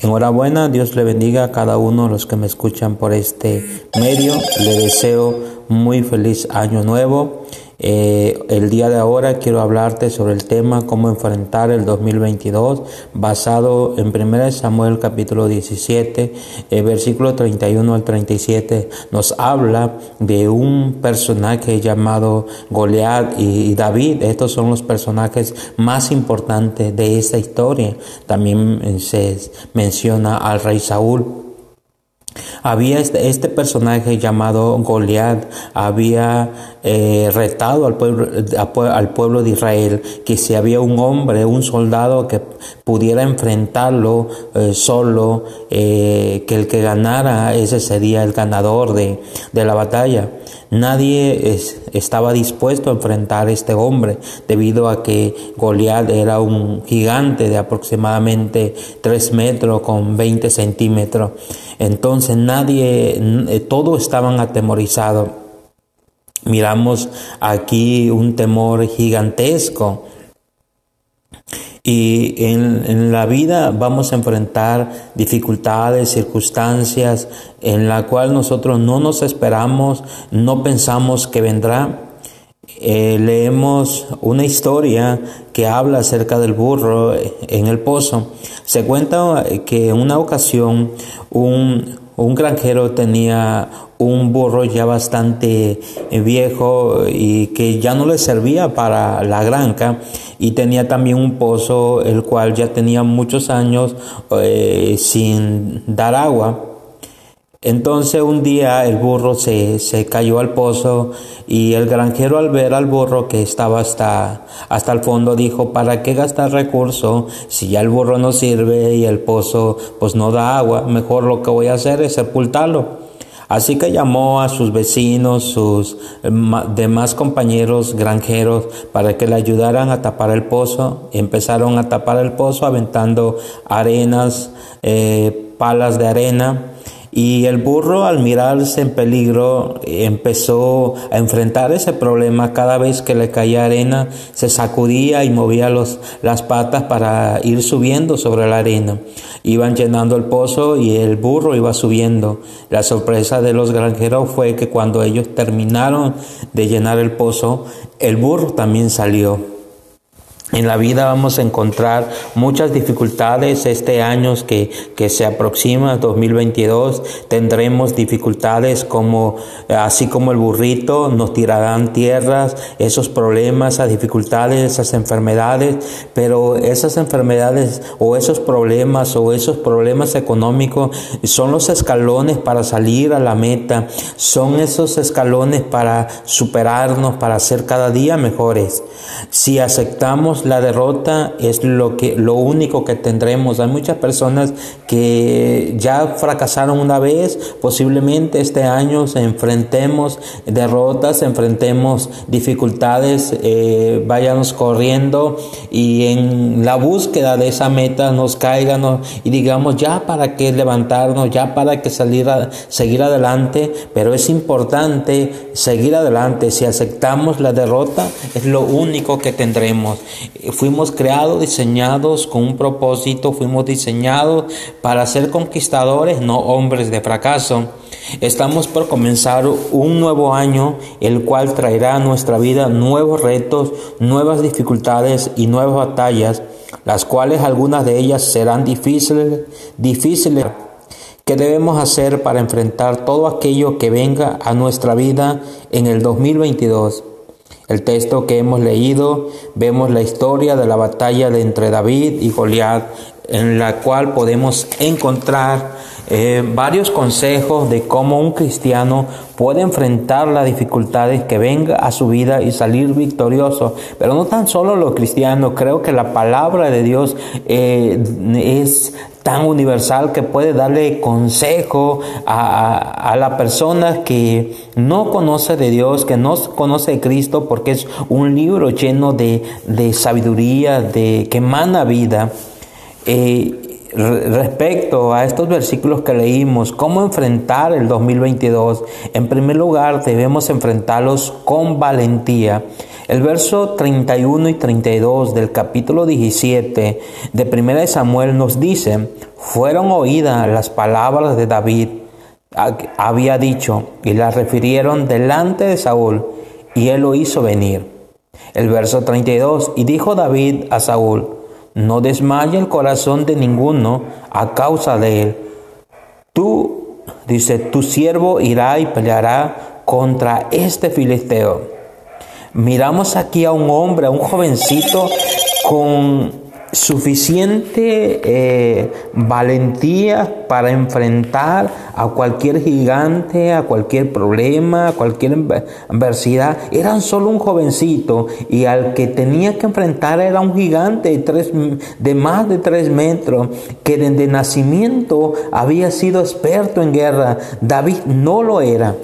Enhorabuena, Dios le bendiga a cada uno de los que me escuchan por este medio. Le deseo muy feliz año nuevo. Eh, el día de ahora quiero hablarte sobre el tema cómo enfrentar el 2022 basado en 1 Samuel capítulo 17 eh, versículo 31 al 37 nos habla de un personaje llamado Goliat y, David. Estos son los personajes más importantes de esta historia. También eh, se menciona al rey Saúl había este, este, personaje llamado Goliat, había eh, retado al pueblo, al pueblo de Israel que si había un hombre, un soldado que pudiera enfrentarlo eh, solo, eh, que el que ganara, ese sería el ganador de, de la batalla. Nadie estaba dispuesto a enfrentar a este hombre debido a que Goliat era un gigante de aproximadamente 3 metros con 20 centímetros. Entonces nadie, eh, todos estaban atemorizados. Miramos aquí un temor gigantesco. Y en, la vida vamos a enfrentar dificultades, circunstancias en la cual nosotros no nos esperamos, no pensamos que vendrá. Eh, leemos una historia que habla acerca del burro en el pozo. Se cuenta que en una ocasión un, un granjero tenía un burro ya bastante viejo y que ya no le servía para la granja y tenía también un pozo el cual ya tenía muchos años eh, sin dar agua. Entonces un día el burro se, se, cayó al pozo y el granjero al ver al burro que estaba hasta, hasta el fondo dijo, ¿para qué gastar recursos si ya el burro no sirve y el pozo pues no da agua? Mejor lo que voy a hacer es sepultarlo. Así que llamó a sus vecinos, sus demás compañeros granjeros para que le ayudaran a tapar el pozo. Empezaron a tapar el pozo aventando arenas, eh, palas de arena y el burro al mirarse en peligro empezó a enfrentar ese problema cada vez que le caía arena, se sacudía y movía las patas para ir subiendo sobre la arena. Iban llenando el pozo y el burro iba subiendo. La sorpresa de los granjeros fue que cuando ellos terminaron de llenar el pozo, el burro también salió. En la vida vamos a encontrar muchas dificultades este año que, que se aproxima, 2022. Tendremos dificultades como, así como el burrito, nos tirarán tierras, esos problemas, esas dificultades, esas enfermedades, pero esas enfermedades o esos problemas o esos problemas económicos son los escalones para salir a la meta, son esos escalones para superarnos, para ser cada día mejores. Si aceptamos la derrota es lo que lo único que tendremos. Hay muchas personas que ya fracasaron una vez, posiblemente este año se enfrentemos derrotas, enfrentemos dificultades, eh, vayamos corriendo y en la búsqueda de esa meta nos caigan y digamos ya para qué levantarnos, ya para qué salir a seguir adelante, pero es importante seguir adelante. Si aceptamos la derrota es lo único que tendremos. Fuimos creados, diseñados con un propósito, fuimos diseñados para ser conquistadores, no hombres de fracaso. Estamos por comenzar un nuevo año, el cual traerá a nuestra vida nuevos retos, nuevas dificultades y nuevas batallas, las cuales algunas de ellas serán difíciles, difíciles. ¿Qué debemos hacer para enfrentar todo aquello que venga a nuestra vida en el 2022? El texto que hemos leído vemos la historia de la batalla de entre David y Goliat, en la cual podemos encontrar eh, varios consejos de cómo un cristiano puede enfrentar las dificultades que venga a su vida y salir victorioso. Pero no tan solo los cristianos, creo que la palabra de Dios eh, es tan universal que puede darle consejo a, la persona que no conoce de Dios, que no conoce de Cristo, porque es un libro lleno de, sabiduría, de que emana vida. Eh, respecto a estos versículos que leímos, cómo enfrentar el 2022, en primer lugar debemos enfrentarlos con valentía. El verso 31 y 32 del capítulo 17 de 1 Samuel nos dice, fueron oídas las palabras de David, había dicho, y las refirieron delante de Saúl, y él lo hizo venir. El verso 32, y dijo David a Saúl, no desmaye el corazón de ninguno a causa de él. Tú, dice, tu siervo irá y peleará contra este filisteo Miramos aquí a un hombre, a un jovencito con suficiente eh, valentía para enfrentar a cualquier gigante, a cualquier problema, a cualquier adversidad. Era solo un jovencito y al que tenía que enfrentar era un gigante de, tres, de más de tres metros que desde nacimiento había sido experto en guerra. David no lo era.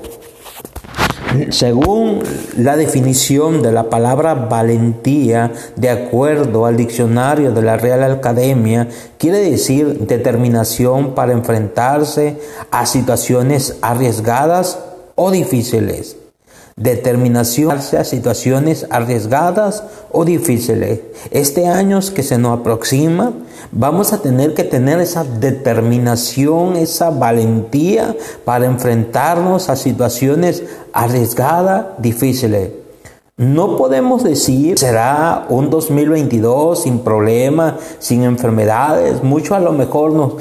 Según la definición de la palabra valentía, de acuerdo al diccionario de la Real Academia, quiere decir determinación para enfrentarse a situaciones arriesgadas o difíciles determinación a situaciones arriesgadas o difíciles. Este año que se nos aproxima, vamos a tener que tener esa determinación, esa valentía para enfrentarnos a situaciones arriesgadas, difíciles. No podemos decir será un 2022 sin problemas, sin enfermedades. Mucho a lo mejor nos,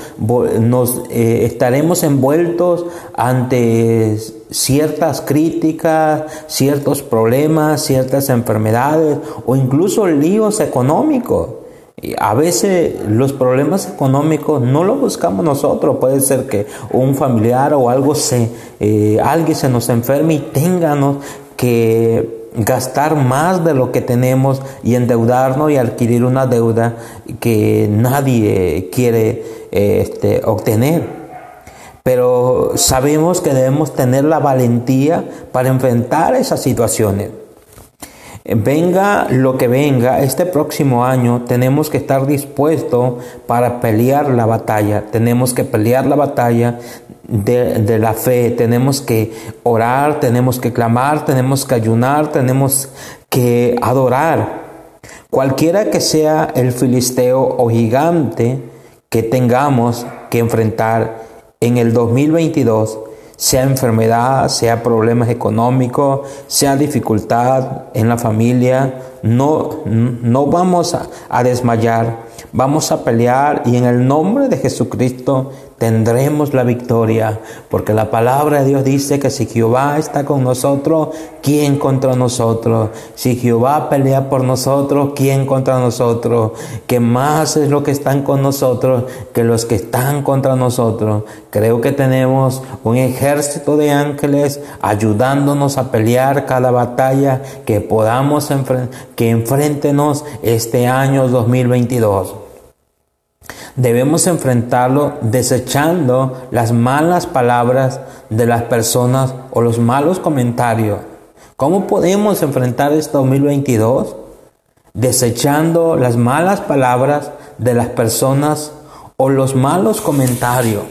nos eh, estaremos envueltos ante ciertas críticas, ciertos problemas, ciertas enfermedades o incluso líos económicos. A veces los problemas económicos no los buscamos nosotros. Puede ser que un familiar o algo se, eh, alguien se nos enferme y tengamos que gastar más de lo que tenemos y endeudarnos y adquirir una deuda que nadie quiere este, obtener. Pero sabemos que debemos tener la valentía para enfrentar esas situaciones. Venga lo que venga, este próximo año tenemos que estar dispuestos para pelear la batalla. Tenemos que pelear la batalla de, la fe, tenemos que orar, tenemos que clamar, tenemos que ayunar, tenemos que adorar. Cualquiera que sea el filisteo o gigante que tengamos que enfrentar en el 2022, sea enfermedad, sea problemas económicos, sea dificultad en la familia, no, no vamos a, a desmayar, vamos a pelear y en el nombre de Jesucristo tendremos la victoria, porque la palabra de Dios dice que si Jehová está con nosotros, ¿quién contra nosotros? Si Jehová pelea por nosotros, ¿quién contra nosotros? Que más es lo que están con nosotros que los que están contra nosotros. Creo que tenemos un ejército de ángeles ayudándonos a pelear cada batalla que podamos que enfrentenos este año 2022. Debemos enfrentarlo desechando las malas palabras de las personas o los malos comentarios. ¿Cómo podemos enfrentar este 2022? Desechando las malas palabras de las personas o los malos comentarios.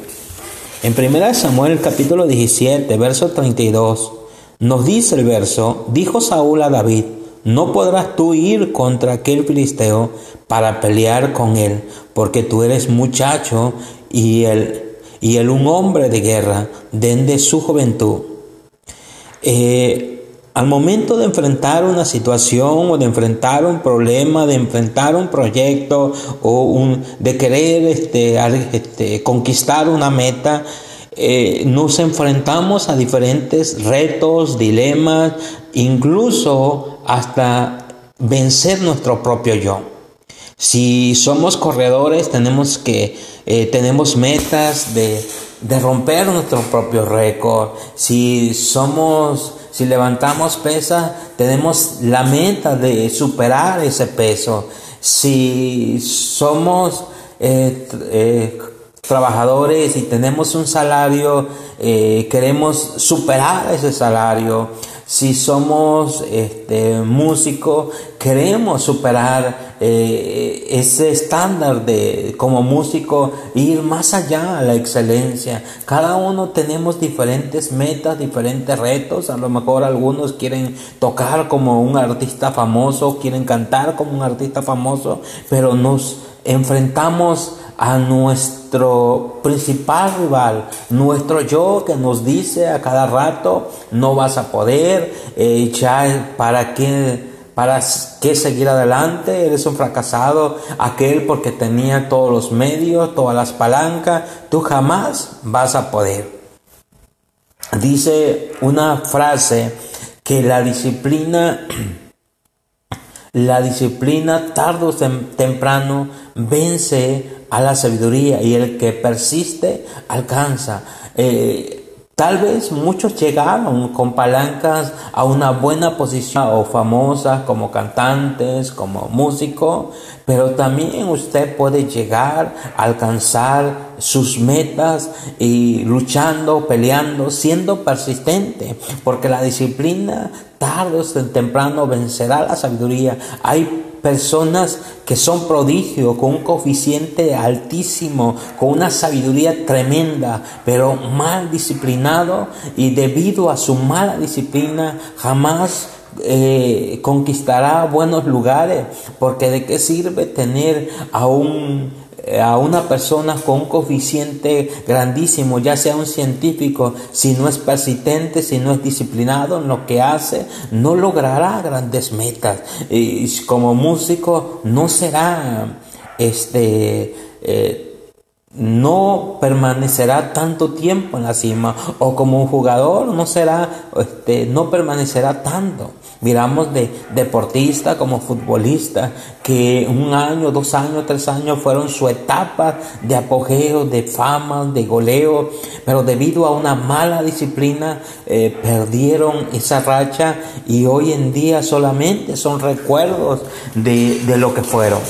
En 1 Samuel capítulo 17, verso 32, nos dice el verso, dijo Saúl a David, no podrás tú ir contra aquel filisteo para pelear con él, porque tú eres muchacho y él, y él un hombre de guerra, desde su juventud. Eh, al momento de enfrentar una situación o de enfrentar un problema, de enfrentar un proyecto o de querer este, este, conquistar una meta, eh, nos enfrentamos a diferentes retos, dilemas, incluso hasta vencer nuestro propio yo. Si somos corredores, tenemos que eh, tenemos metas de, de, romper nuestro propio récord. Si somos, si levantamos pesas, tenemos la meta de superar ese peso. Si somos eh, eh, trabajadores y tenemos un salario, queremos superar ese salario. Si somos este, músicos, queremos superar eh, ese estándar de como músico ir más allá a la excelencia. Cada uno tenemos diferentes metas, diferentes retos. A lo mejor algunos quieren tocar como un artista famoso, quieren cantar como un artista famoso, pero nos enfrentamos a nuestro principal rival, nuestro yo que nos dice a cada rato, no vas a poder, eh, ya para qué, para qué seguir adelante, eres un fracasado, aquel porque tenía todos los medios, todas las palancas, tú jamás vas a poder. Dice una frase que la disciplina la disciplina tarde o temprano vence a la sabiduría y el que persiste alcanza. Eh, Tal vez muchos llegaron con palancas a una buena posición o famosas como cantantes, como músicos, pero también usted puede llegar a alcanzar sus metas y luchando, peleando, siendo persistente, porque la disciplina tarde o temprano vencerá la sabiduría. Hay personas que son prodigios, con un coeficiente altísimo, con una sabiduría tremenda, pero mal disciplinado y debido a su mala disciplina jamás eh, conquistará buenos lugares, porque de qué sirve tener a un a una persona con un coeficiente grandísimo, ya sea un científico, si no es persistente, si no es disciplinado en lo que hace, no logrará grandes metas. Y como músico no será este eh, no permanecerá tanto tiempo en la cima o como un jugador no será este, no permanecerá tanto miramos de deportista como futbolista que un año dos años tres años fueron su etapa de apogeo de fama de goleo pero debido a una mala disciplina eh, perdieron esa racha y hoy en día solamente son recuerdos de, de lo que fueron.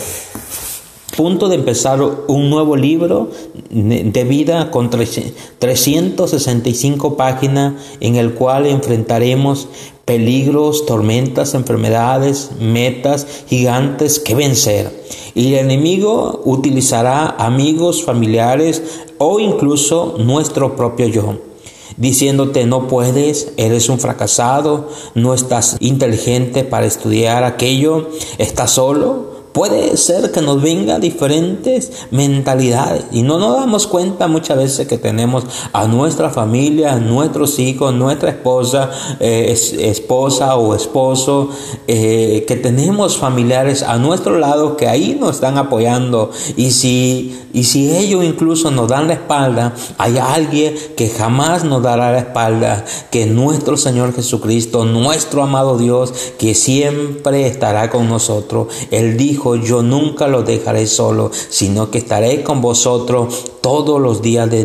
Punto de empezar un nuevo libro de vida con 365 páginas en el cual enfrentaremos peligros, tormentas, enfermedades, metas gigantes que vencer. Y el enemigo utilizará amigos, familiares o incluso nuestro propio yo diciéndote no puedes, eres un fracasado, no estás inteligente para estudiar aquello, estás solo, Puede ser que nos venga diferentes mentalidades y no nos damos cuenta muchas veces que tenemos a nuestra familia, a nuestros hijos, nuestra esposa, eh, esposa o esposo, eh, que tenemos familiares a nuestro lado que ahí nos están apoyando y si, y si ellos incluso nos dan la espalda, hay alguien que jamás nos dará la espalda, que nuestro Señor Jesucristo, nuestro amado Dios, que siempre estará con nosotros. Él dijo, yo nunca lo dejaré solo, sino que estaré con vosotros todos los días de,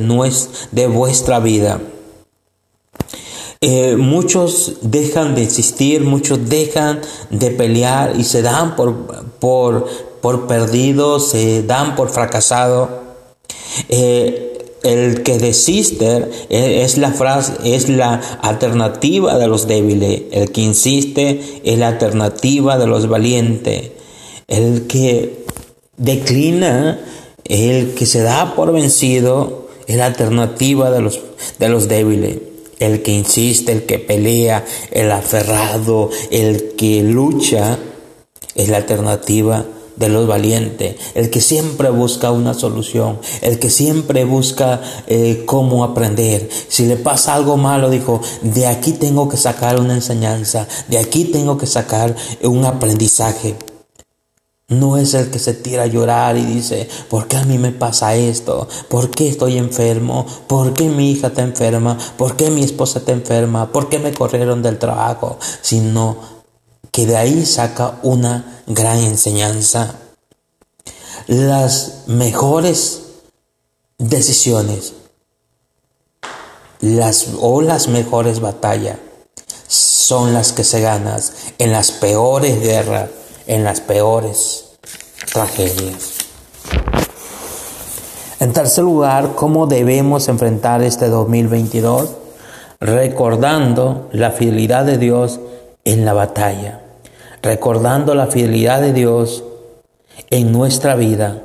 de vuestra vida. Eh, muchos dejan de existir, muchos dejan de pelear y se dan por, por, por perdidos, se dan por fracasados. Eh, el que desiste es la frase, es la alternativa de los débiles. El que insiste es la alternativa de los valientes el que declina, el que se da por vencido, es la alternativa de los, de los débiles. El que insiste, el que pelea, el aferrado, el que lucha, es la alternativa de los valientes, el que siempre busca una solución, el que siempre busca eh, cómo aprender. Si le pasa algo malo, dijo, de aquí tengo que sacar una enseñanza, de aquí tengo que sacar un aprendizaje. No es el que se tira a llorar y dice, ¿por qué a mí me pasa esto? ¿Por qué estoy enfermo? ¿Por qué mi hija está enferma? ¿Por qué mi esposa está enferma? ¿Por qué me corrieron del trabajo? Sino que de ahí saca una gran enseñanza. Las mejores decisiones las, o las mejores batallas son las que se ganan en las peores guerras en las peores tragedias. En tercer lugar, ¿cómo debemos enfrentar este 2022? Recordando la fidelidad de Dios en la batalla. Recordando la fidelidad de Dios en nuestra vida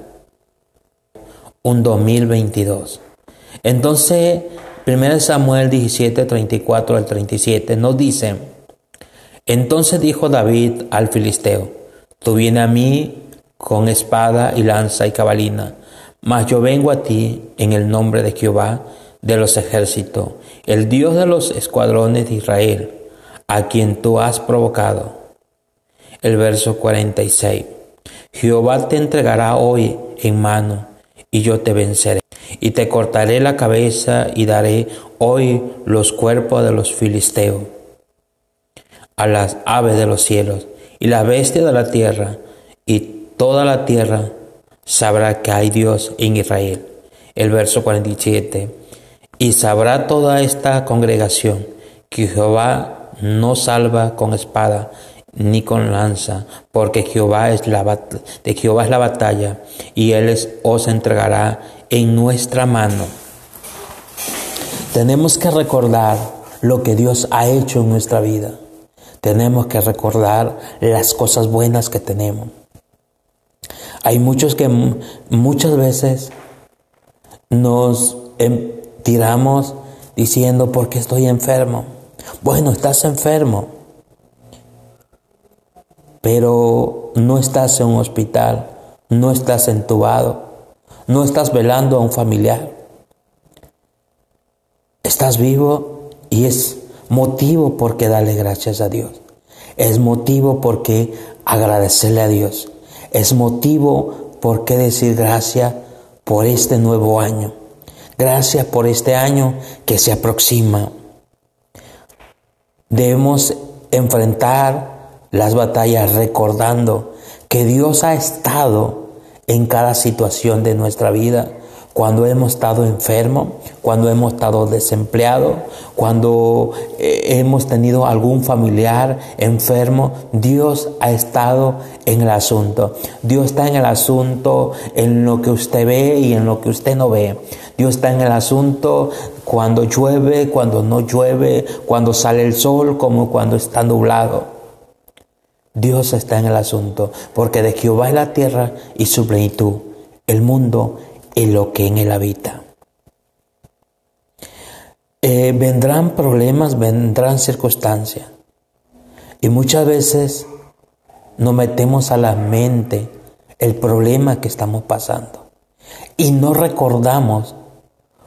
un 2022. Entonces, 1 Samuel 17, 34 al 37 nos dice, entonces dijo David al filisteo, tú vienes a mí con espada y lanza y cabalina, mas yo vengo a ti en el nombre de Jehová de los ejércitos, el Dios de los escuadrones de Israel, a quien tú has provocado. El verso 46. Jehová te entregará hoy en mano, y yo te venceré, y te cortaré la cabeza y daré hoy los cuerpos de los filisteos a las aves de los cielos y las bestias de la tierra, y toda la tierra sabrá que hay Dios en Israel. El verso 47. Y sabrá toda esta congregación que Jehová no salva con espada ni con lanza, porque Jehová es la de Jehová es la batalla y él os entregará en nuestra mano. Tenemos que recordar lo que Dios ha hecho en nuestra vida. Tenemos que recordar las cosas buenas que tenemos. Hay muchos que muchas veces nos em, tiramos diciendo, ¿por qué estoy enfermo? Bueno, estás enfermo, pero no estás en un hospital, no estás entubado, no estás velando a un familiar. Estás vivo y es motivo por qué darle gracias a Dios. Es motivo por qué agradecerle a Dios. Es motivo por qué decir gracias por este nuevo año. Gracias por este año que se aproxima. Debemos enfrentar las batallas recordando que Dios ha estado en cada situación de nuestra vida cuando hemos estado enfermos, cuando hemos estado desempleados, cuando eh, hemos tenido algún familiar enfermo, Dios ha estado en el asunto. Dios está en el asunto en lo que usted ve y en lo que usted no ve. Dios está en el asunto cuando llueve, cuando no llueve, cuando sale el sol, como cuando está nublado. Dios está en el asunto, porque de Jehová es la tierra y su plenitud, el mundo en lo que en él habita. Eh, vendrán problemas, vendrán circunstancias. Y muchas veces nos metemos a la mente el problema que estamos pasando. Y no recordamos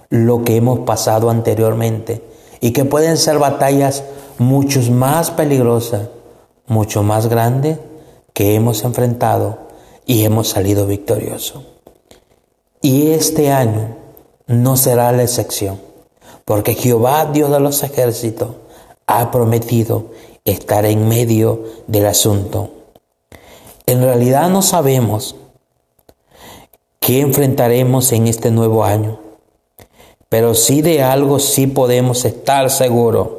lo que hemos pasado anteriormente. Y que pueden ser batallas mucho más peligrosas, mucho más grandes que hemos enfrentado y hemos salido victoriosos. Y este año no será la excepción, porque Jehová, Dios de los ejércitos, ha prometido estar en medio del asunto. En realidad no sabemos qué enfrentaremos en este nuevo año, pero sí de algo sí podemos estar seguros.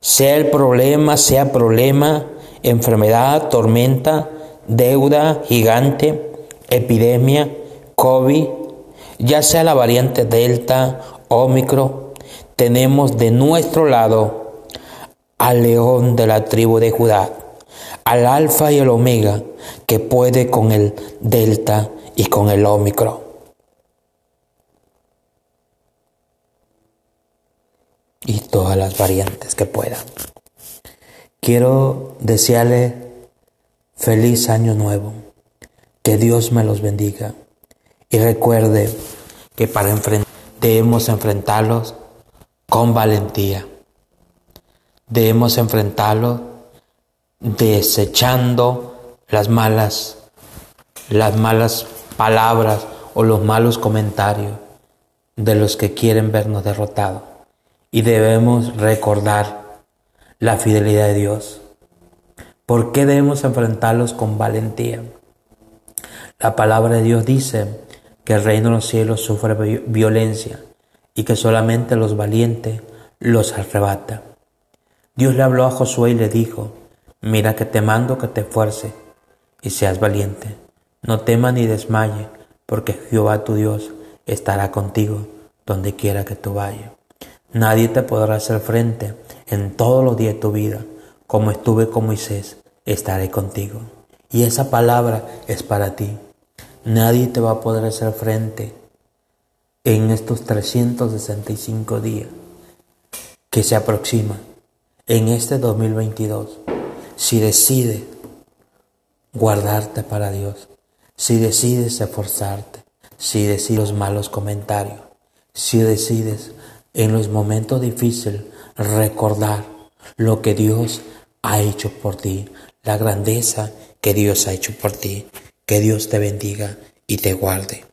Sea el problema, sea problema, enfermedad, tormenta, deuda gigante, epidemia, COVID, ya sea la variante Delta, Omicron, tenemos de nuestro lado al león de la tribu de Judá, al alfa y el omega, que puede con el Delta y con el Omicron. Y todas las variantes que puedan. Quiero desearle feliz año nuevo. Que Dios me los bendiga. Y recuerde que para enfrentar, debemos enfrentarlos con valentía. Debemos enfrentarlos desechando las malas, las malas palabras o los malos comentarios de los que quieren vernos derrotados. Y debemos recordar la fidelidad de Dios. ¿Por qué debemos enfrentarlos con valentía? La palabra de Dios dice que el reino de los cielos sufre violencia y que solamente los valientes los arrebata. Dios le habló a Josué y le dijo, mira que te mando que te esfuerces y seas valiente. No temas ni desmaye, porque Jehová tu Dios estará contigo donde quiera que tú vayas. Nadie te podrá hacer frente en todos los días de tu vida. Como estuve con Moisés, estaré contigo. Y esa palabra es para ti. Nadie te va a poder hacer frente en estos 365 días que se aproxima en este 2022 si decides guardarte para Dios, si decides esforzarte, si decides los malos comentarios, si decides en los momentos difíciles recordar lo que Dios ha hecho por ti, la grandeza que Dios ha hecho por ti. Que Dios te bendiga y te guarde.